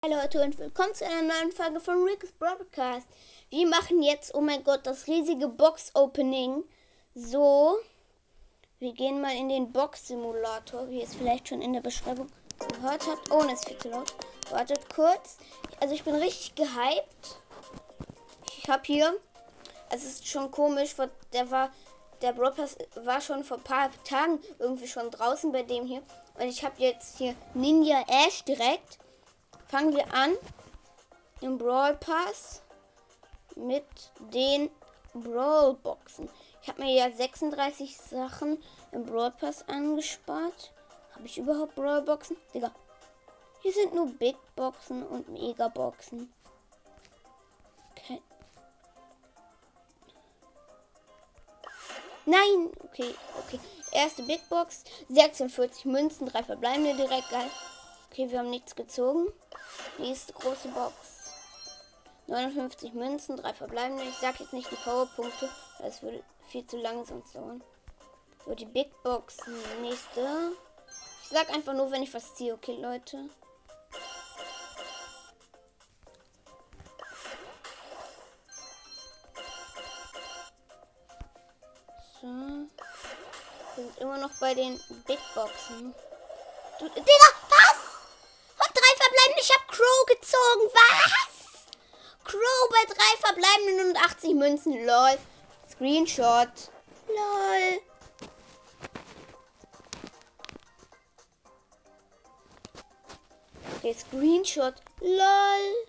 Hallo Leute und willkommen zu einer neuen Folge von Rick's Broadcast. Wir machen jetzt, oh mein Gott, das riesige Box-Opening. So, wir gehen mal in den Box-Simulator, wie ihr es vielleicht schon in der Beschreibung gehört habt. Oh, es ist viel zu laut. Wartet kurz. Also ich bin richtig gehypt. Ich habe hier, es ist schon komisch, der war, der Broadcast war schon vor ein paar Tagen irgendwie schon draußen bei dem hier. Und ich habe jetzt hier Ninja Ash direkt fangen wir an im Brawl Pass mit den Brawl Boxen. Ich habe mir ja 36 Sachen im Brawl Pass angespart. Habe ich überhaupt Brawl Boxen? Digga. Hier sind nur Big Boxen und Mega Boxen. Okay. Nein, okay, okay. Erste Big Box, 46 Münzen, drei verbleibende direkt geil. Okay, wir haben nichts gezogen. Nächste große Box. 59 Münzen, drei verbleibende. Ich sag jetzt nicht die Powerpunkte, das würde viel zu lange sonst dauern. So, die Big Box. Nächste. Ich sag einfach nur, wenn ich was ziehe, okay, Leute. So. Wir sind immer noch bei den Big Boxen. Du, Digga, gezogen. Was? Crow bei drei verbleibenden und 80 Münzen. Lol. Screenshot. Lol. Okay, Screenshot. Lol.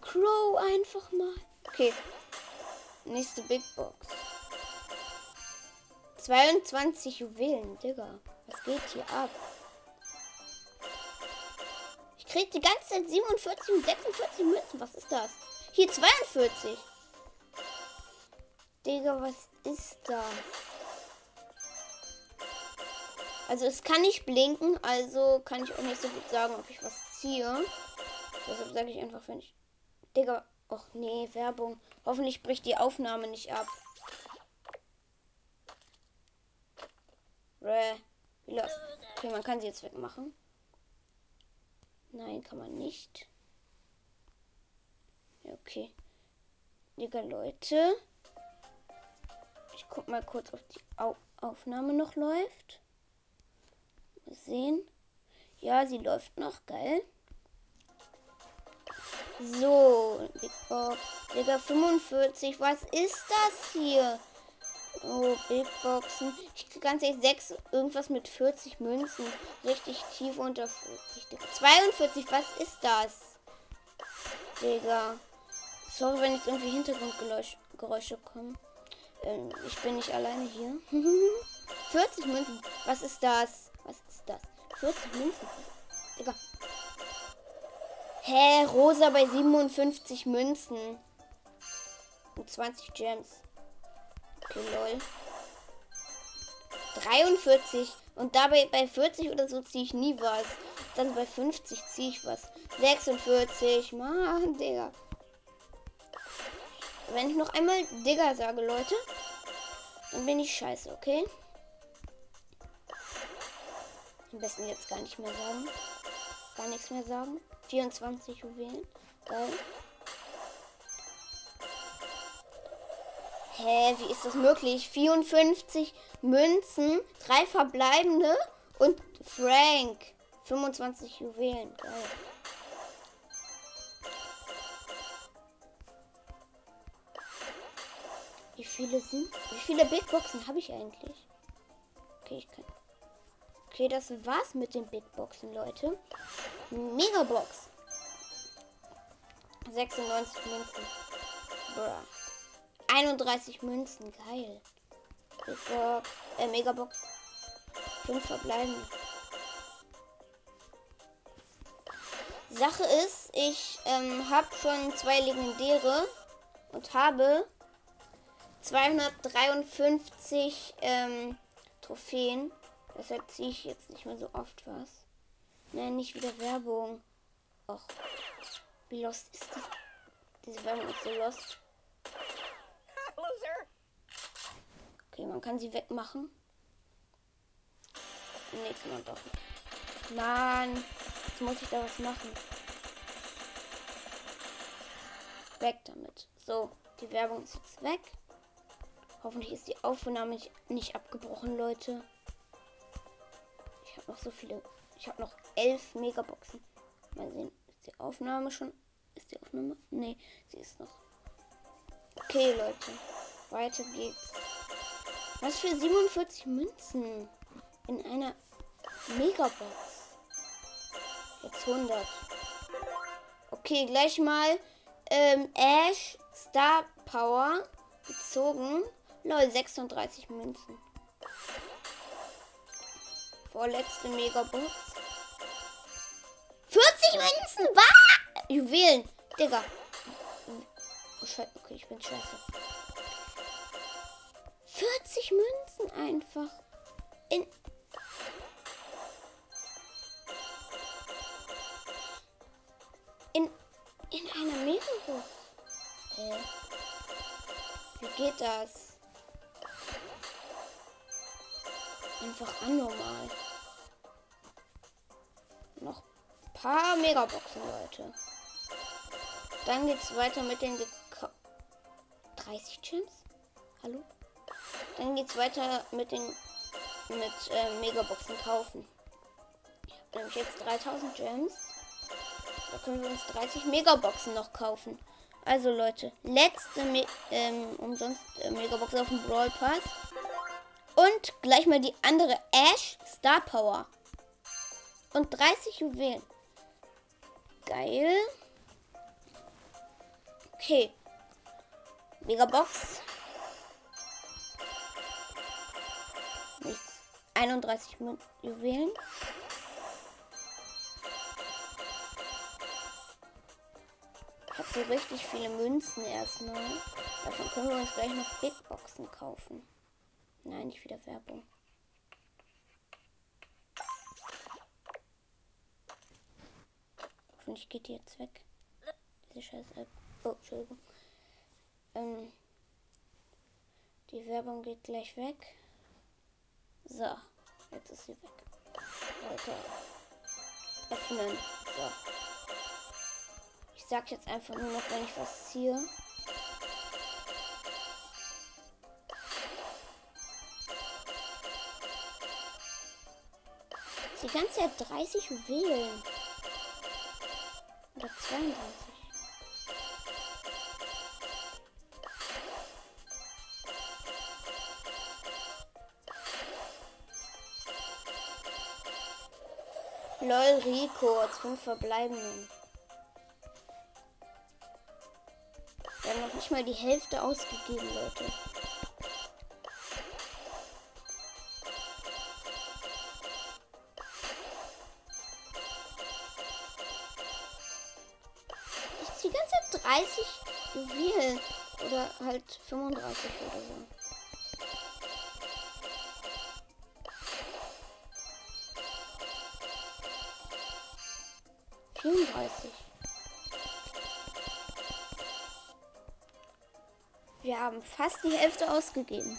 Crow einfach mal. Okay. Nächste Big Box. 22 Juwelen, Digga. Was geht hier ab? Kriegt die ganze Zeit 47 und 46 Münzen. Was ist das? Hier 42. Digga, was ist das? Also es kann nicht blinken, also kann ich auch nicht so gut sagen, ob ich was ziehe. Deshalb sage ich einfach, wenn ich... Digga, ach nee, Werbung. Hoffentlich bricht die Aufnahme nicht ab. Wie los? Okay, man kann sie jetzt wegmachen. Nein, kann man nicht. okay. Digga, Leute. Ich guck mal kurz, ob die Au Aufnahme noch läuft. Mal sehen. Ja, sie läuft noch. Geil. So, Big Box. Digga, 45. Was ist das hier? Oh, Big Boxen. Ich krieg ganz ehrlich 6, irgendwas mit 40 Münzen. Richtig tief unter 40. 42, was ist das? Digga. Sorry, wenn jetzt irgendwie Hintergrundgeräusche kommen. Ähm, ich bin nicht alleine hier. 40 Münzen. Was ist das? Was ist das? 40 Münzen. Digga. Hä? Rosa bei 57 Münzen. Und 20 Gems. Okay, lol. 43. Und dabei bei 40 oder so ziehe ich nie was. Dann bei 50 ziehe ich was. 46. Mann, Digga. Wenn ich noch einmal Digga sage, Leute, dann bin ich scheiße, okay? Am besten jetzt gar nicht mehr sagen. Gar nichts mehr sagen. 24 Juwelen. Geil. Hä, wie ist das möglich? 54 Münzen, drei verbleibende und Frank. 25 Juwelen. Geil. Wie viele sind? Wie viele Big Boxen habe ich eigentlich? Okay, ich kann. Okay, das war's mit den Big Boxen, Leute. Megabox. 96 Münzen. Bruh. 31 Münzen, geil. Box, äh, Megabox. 5 verbleiben. Sache ist, ich ähm, habe schon zwei legendäre und habe 253 ähm, Trophäen. Deshalb ziehe ich jetzt nicht mehr so oft was. Nein, nicht wieder Werbung. Och, wie lost ist das? Diese Werbung ist so lost. Okay, man kann sie wegmachen. Nee, kann man doch nicht. Mann. Jetzt muss ich da was machen. Weg damit. So, die Werbung ist jetzt weg. Hoffentlich ist die Aufnahme nicht abgebrochen, Leute. Ich habe noch so viele. Ich habe noch elf Megaboxen. Mal sehen, ist die Aufnahme schon. Ist die Aufnahme? Nee, sie ist noch. Okay, Leute. Weiter geht's. Was für 47 Münzen in einer Megabox. Jetzt 100. Okay, gleich mal ähm, Ash Star Power gezogen. Lol, 36 Münzen. Vorletzte Megabox. 40 Münzen! Was? Juwelen. Digga. Oh. Okay, ich bin scheiße. 40 Münzen einfach. In. In. In einer Megabox. Hä? Wie geht das? Einfach anormal. Noch ein paar Megaboxen, Leute. Dann geht's weiter mit den 30 Gems. Hallo? Dann geht's weiter mit den mit äh, Megaboxen kaufen. Ich habe nämlich jetzt 3000 Gems. Da können wir uns 30 Megaboxen noch kaufen. Also Leute, letzte Me ähm, umsonst äh, Megabox auf dem Brawl Pass. Und gleich mal die andere Ash Star Power. Und 30 Juwelen. Geil. Okay. Megabox. 31 Juwelen. Ich habe so richtig viele Münzen erstmal. Davon können wir uns gleich noch Big Boxen kaufen. Nein, nicht wieder Werbung. Hoffentlich geht die jetzt weg. Diese scheiß App. Oh, Entschuldigung. Ähm, die Werbung geht gleich weg. So, jetzt ist sie weg. Leute, öffnen. So. Ich sag jetzt einfach nur noch, wenn ich was ziehe. Die ganze Zeit 30 Juwelen. Oder 32. Lol, Rico fünf verbleibenden. Wir haben noch nicht mal die Hälfte ausgegeben, Leute. Ich die ganze Zeit 30 Juwelen. Oder halt 35 oder so. 34. Wir haben fast die Hälfte ausgegeben.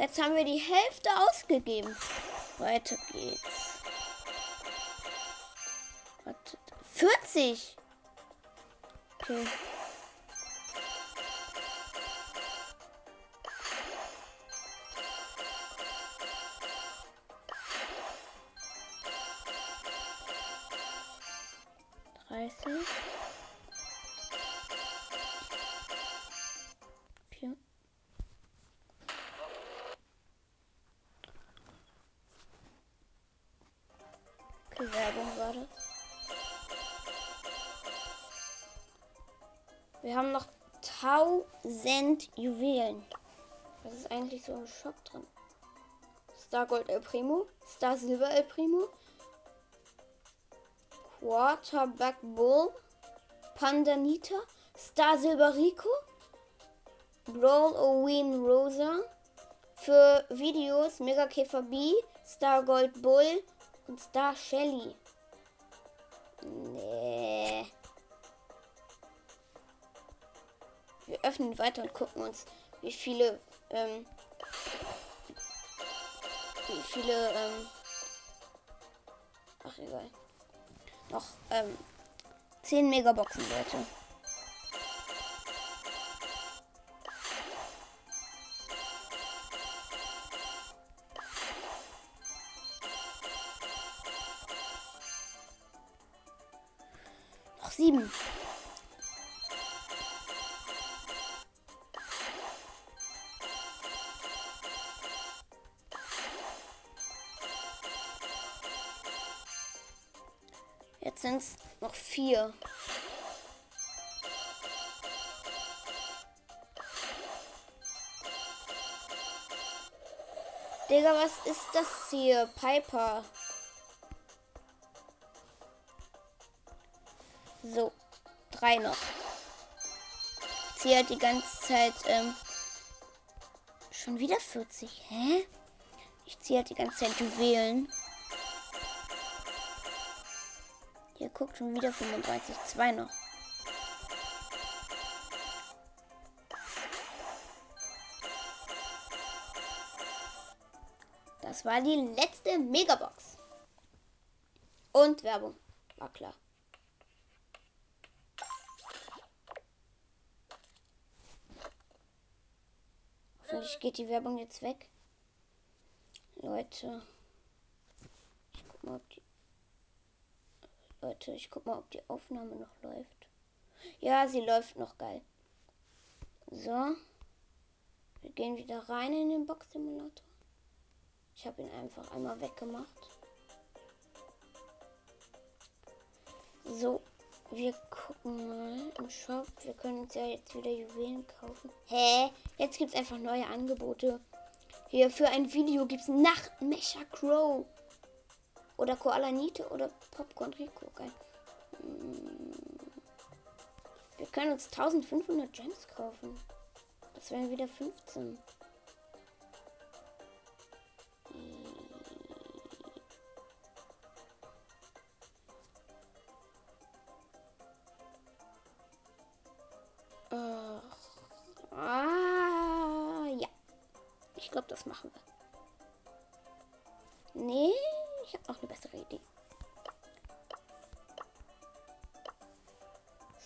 Jetzt haben wir die Hälfte ausgegeben. Weiter geht's. Wartet. 40. Okay. 1000 Juwelen. Was ist eigentlich so im Shop drin? Star Gold El Primo, Star Silver El Primo, Quarterback Bull, Pandanita, Star Silver Rico, Brawl Oween Rosa, für Videos Mega Käfer B, Star Gold Bull und Star Shelly. Nee. Wir öffnen weiter und gucken uns, wie viele, ähm, wie viele, ähm, ach egal. Noch, ähm, 10 Megaboxen, Leute. Noch sieben. Es noch vier. Digga, was ist das hier? Piper. So, drei noch. Ziehe halt die ganze Zeit, ähm, schon wieder 40. Hä? Ich ziehe halt die ganze Zeit Juwelen. Hier guckt schon wieder 35. Zwei noch. Das war die letzte Megabox. Und Werbung. War klar. Hoffentlich geht die Werbung jetzt weg. Leute. Ich guck mal, ob die. Leute, ich guck mal, ob die Aufnahme noch läuft. Ja, sie läuft noch geil. So. Wir gehen wieder rein in den Box-Simulator. Ich habe ihn einfach einmal weggemacht. So, wir gucken mal im Shop. Wir können uns ja jetzt wieder Juwelen kaufen. Hä? Jetzt gibt es einfach neue Angebote. Hier für ein Video gibt es nach Mecha Crow. Oder Koala Nite oder Popcorn Rico. Geil. Hm. Wir können uns 1500 Gems kaufen. Das wären wieder 15. Ah, ja. Ich glaube, das machen wir. Nee, ich habe noch eine bessere Idee.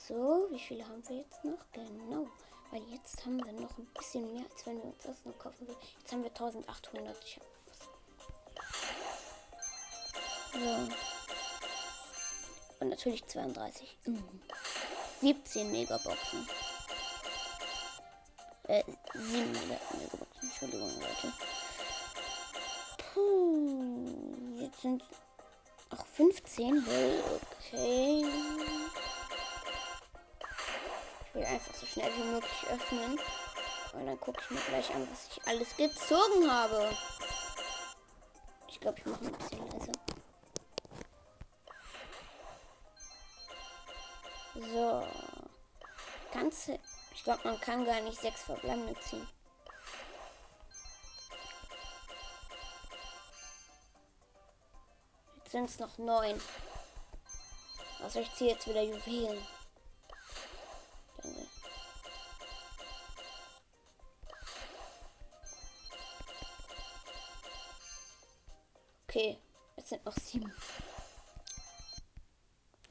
So, wie viele haben wir jetzt noch? Genau. Weil jetzt haben wir noch ein bisschen mehr, als wenn wir uns das noch kaufen würden. Jetzt haben wir 1800. Ich hab so. Und natürlich 32. Mhm. 17 Megaboxen. Äh, 7 Megaboxen. Entschuldigung, Leute. Puh, sind auch 15. Okay. Ich will einfach so schnell wie möglich öffnen. Und dann gucke ich mir gleich an, was ich alles gezogen habe. Ich glaube, ich mache ein bisschen leiser. So. Ganze. Ich glaube, man kann gar nicht sechs verbleibende ziehen. Sind es noch neun. Also ich ziehe jetzt wieder Juwelen. Okay, jetzt sind noch sieben.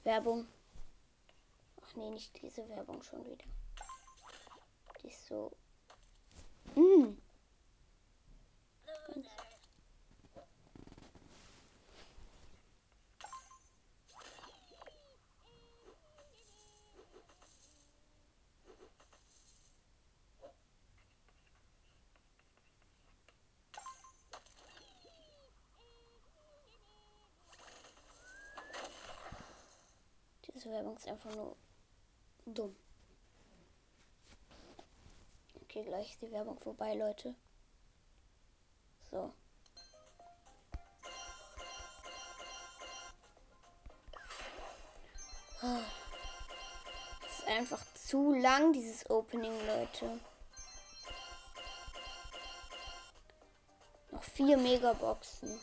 Werbung. Ach nee, nicht diese Werbung schon wieder. Die ist so. Mm. Ganz Diese Werbung ist einfach nur dumm. Okay, gleich ist die Werbung vorbei, Leute. So. Das ist einfach zu lang, dieses Opening, Leute. vier Megaboxen.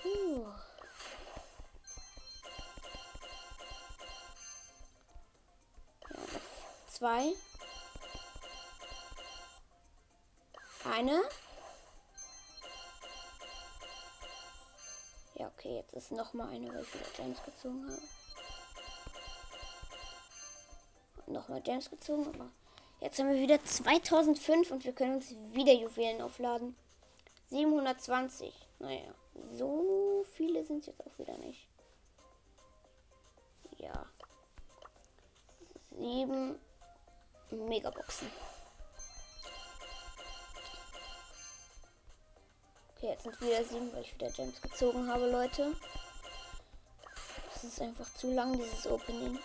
Puh. Zwei. Eine. Ja, okay, jetzt ist noch mal eine, weil ich wieder James gezogen habe. Nochmal James gezogen, aber jetzt haben wir wieder 2005 und wir können uns wieder Juwelen aufladen. 720. Naja, so viele sind jetzt auch wieder nicht. Ja. Sieben Megaboxen. Okay, jetzt sind wieder sieben, weil ich wieder Gems gezogen habe, Leute. Das ist einfach zu lang, dieses Opening.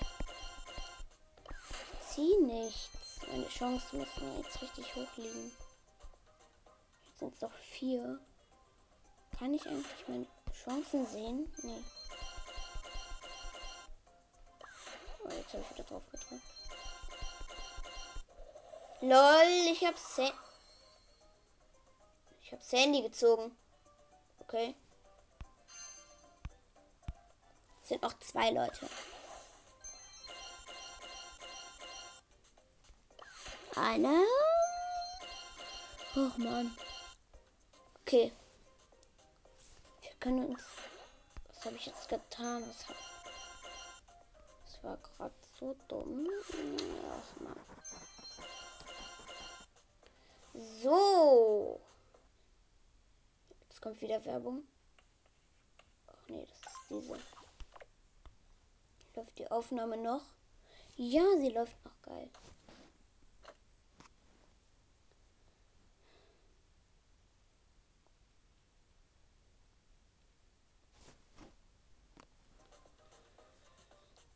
Ich zieh nichts. Meine Chancen müssen jetzt richtig hoch liegen. Jetzt sind es noch vier. Kann ich eigentlich meine Chancen sehen? Nee. Oh, jetzt habe ich wieder drauf gedrückt. LOL, ich hab's. Ich habe Sandy gezogen. Okay. Es sind noch zwei Leute. Einer. Och man. Okay. Wir können uns. Was habe ich jetzt getan? Was hab... Das war gerade so dumm. Ach man. So. Jetzt kommt wieder Werbung. Ach nee, das ist diese. Läuft die Aufnahme noch? Ja, sie läuft noch geil.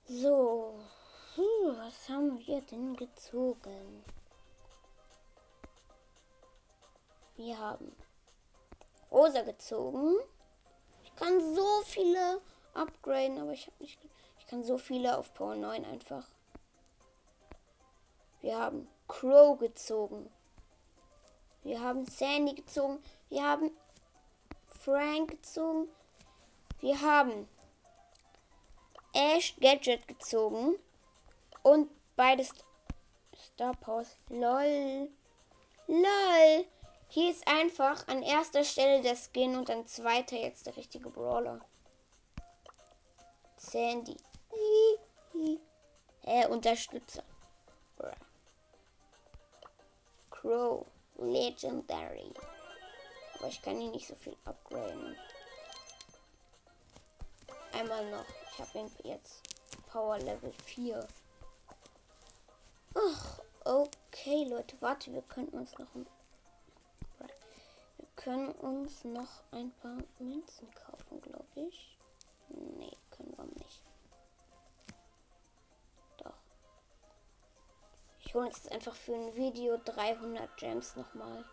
So, was haben wir denn gezogen? Wir haben rosa gezogen. Ich kann so viele upgraden, aber ich habe nicht. Ich kann so viele auf Power 9 einfach. Wir haben Crow gezogen. Wir haben Sandy gezogen. Wir haben Frank gezogen. Wir haben Ash Gadget gezogen. Und beides Star Powers. LOL. LOL. Hier ist einfach an erster Stelle der Skin und an zweiter jetzt der richtige Brawler. Sandy. Hä, Unterstützer. Crow. Legendary. Aber ich kann ihn nicht so viel upgraden. Einmal noch. Ich habe ihn jetzt Power Level 4. Ach, okay, Leute. Warte, wir könnten uns noch ein können uns noch ein paar Münzen kaufen, glaube ich. Nee, können wir nicht. Doch. Ich hole jetzt einfach für ein Video 300 Gems nochmal.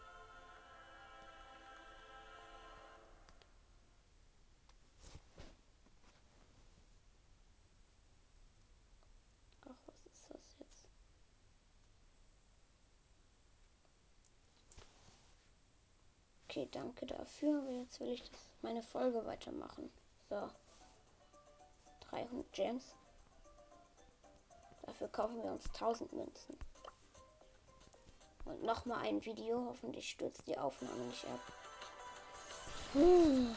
Okay, danke dafür. Jetzt will ich meine Folge weitermachen. So. 300 Gems. Dafür kaufen wir uns 1000 Münzen. Und nochmal ein Video. Hoffentlich stürzt die Aufnahme nicht ab. Hm.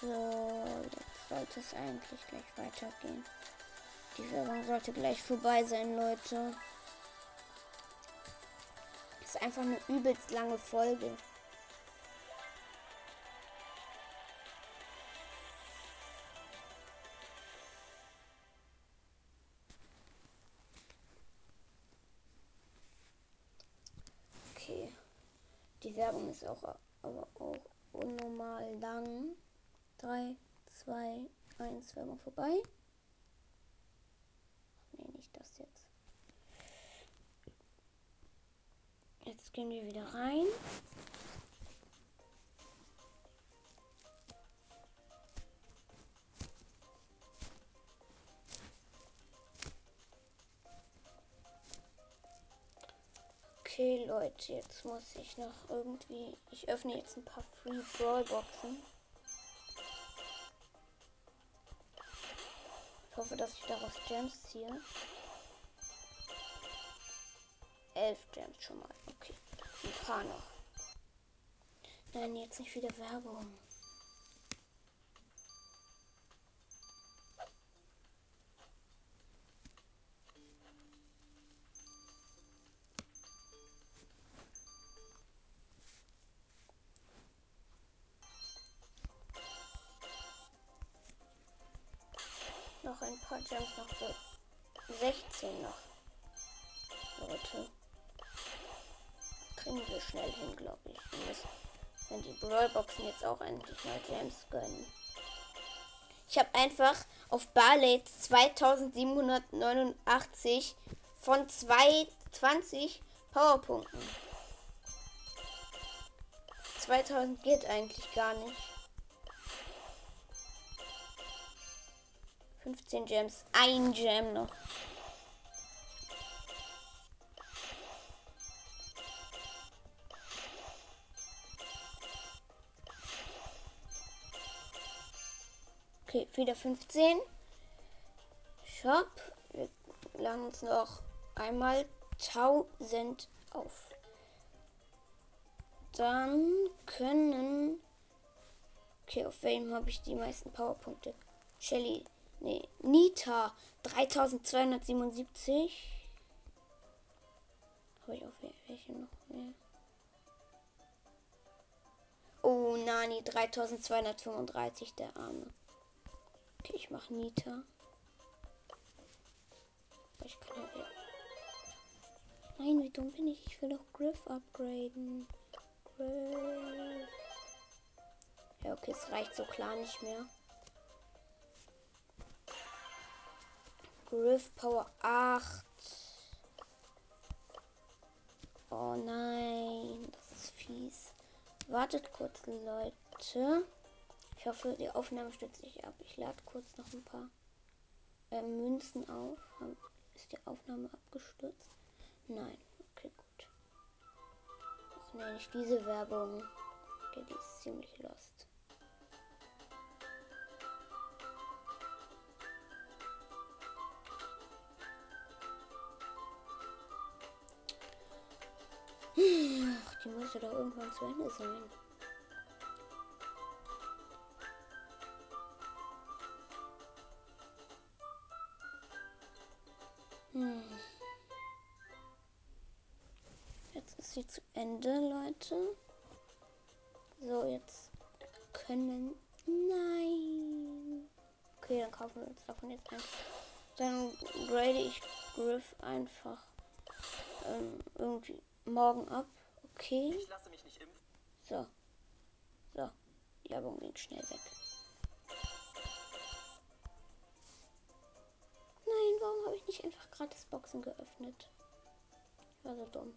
So, jetzt sollte es eigentlich gleich weitergehen. Die Werbung sollte gleich vorbei sein, Leute. Das ist einfach eine übelst lange Folge. Okay. Die Werbung ist auch aber auch unnormal lang. 3, 2, 1, Werbung vorbei Gehen wir wieder rein. Okay, Leute, jetzt muss ich noch irgendwie. Ich öffne jetzt ein paar Free Brawl Boxen. Ich hoffe, dass ich daraus Gems ziehe. Elf Gems schon mal. Okay. Paar noch. Nein, jetzt nicht wieder Werbung. Brawlboxen jetzt auch endlich mal Gems gönnen. Ich habe einfach auf Barley 2789 von 220 Powerpunkten. 2000 geht eigentlich gar nicht. 15 Gems. Ein Gem noch. Wieder 15. Shop. Wir laden uns noch einmal 1000 auf. Dann können. Okay, auf welchem habe ich die meisten Powerpunkte? Shelly Nee, Nita 3277. Habe ich auch welche noch mehr? Oh, Nani 3235, der Arme. Okay, ich mache Nita. Ich kann ja. Nein, wie dumm bin ich? Ich will doch Griff upgraden. Griff. Ja, okay, es reicht so klar nicht mehr. Griff Power 8. Oh nein, das ist fies. Wartet kurz, Leute. Ich hoffe, die Aufnahme stützt sich ab. Ich lade kurz noch ein paar äh, Münzen auf. Ist die Aufnahme abgestürzt? Nein. Okay, gut. Ach nee, nicht diese Werbung. Okay, die ist ziemlich lost. Ach, die müsste doch irgendwann zu Ende sein. Leute. So, jetzt können. Nein. Okay, dann kaufen wir uns davon jetzt ein. Dann grade ich Griff einfach ähm, irgendwie morgen ab. Okay. Ich lasse mich nicht impfen. So. So. Die Werbung ging schnell weg. Nein, warum habe ich nicht einfach gratis Boxen geöffnet? Ich war so dumm.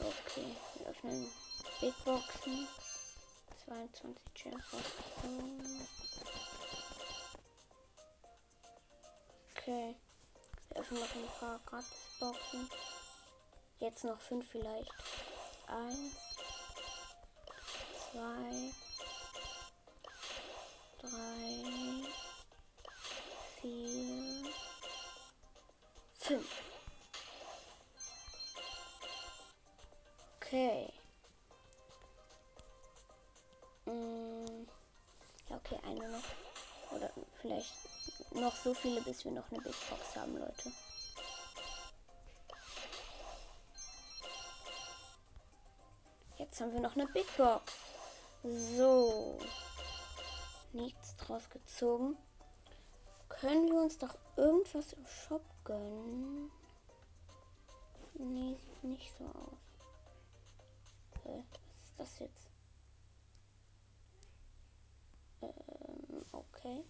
Okay, wir öffnen Big Boxen. 22 Gems Okay. Wir öffnen noch ein paar gratis Boxen. Jetzt noch fünf vielleicht. Eins, zwei, drei, vier, fünf. Okay. Mm, ja, okay, eine noch. Oder vielleicht noch so viele, bis wir noch eine Big Box haben, Leute. Jetzt haben wir noch eine Big Box. So. Nichts draus gezogen. Können wir uns doch irgendwas im Shop gönnen? Nee, sieht nicht so aus. Äh, was ist das jetzt? Ähm, okay.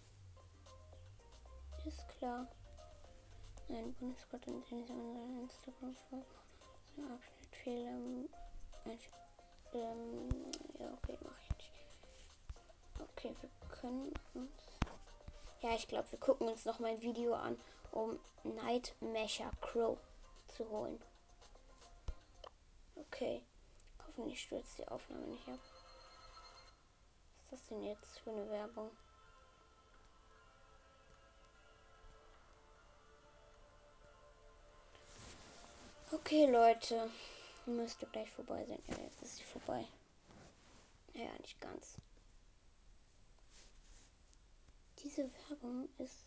Ist klar. Nein, Bundesgott und Instagram-Folge. Abschnitt Fehler. Ähm, ja, okay, mache ich nicht. Okay, wir können uns. Ja, ich glaube, wir gucken uns noch mal ein Video an, um Nightmare Crow zu holen. Okay. Hoffentlich stürzt die Aufnahme nicht ab. Was ist das denn jetzt für eine Werbung? Okay, Leute. Müsste gleich vorbei sein. Ja, jetzt ist sie vorbei. Naja, nicht ganz. Diese Werbung ist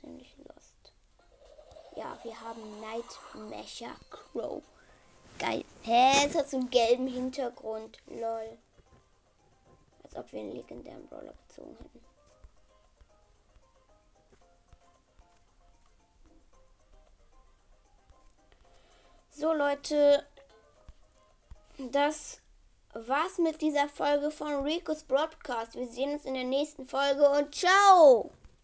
ziemlich lost. Ja, wir haben Nightmare Crow. Geil. Hä, es hat so einen gelben Hintergrund. Lol. Als ob wir einen legendären Brawler gezogen hätten. So Leute, das war's mit dieser Folge von Rico's Broadcast. Wir sehen uns in der nächsten Folge und ciao!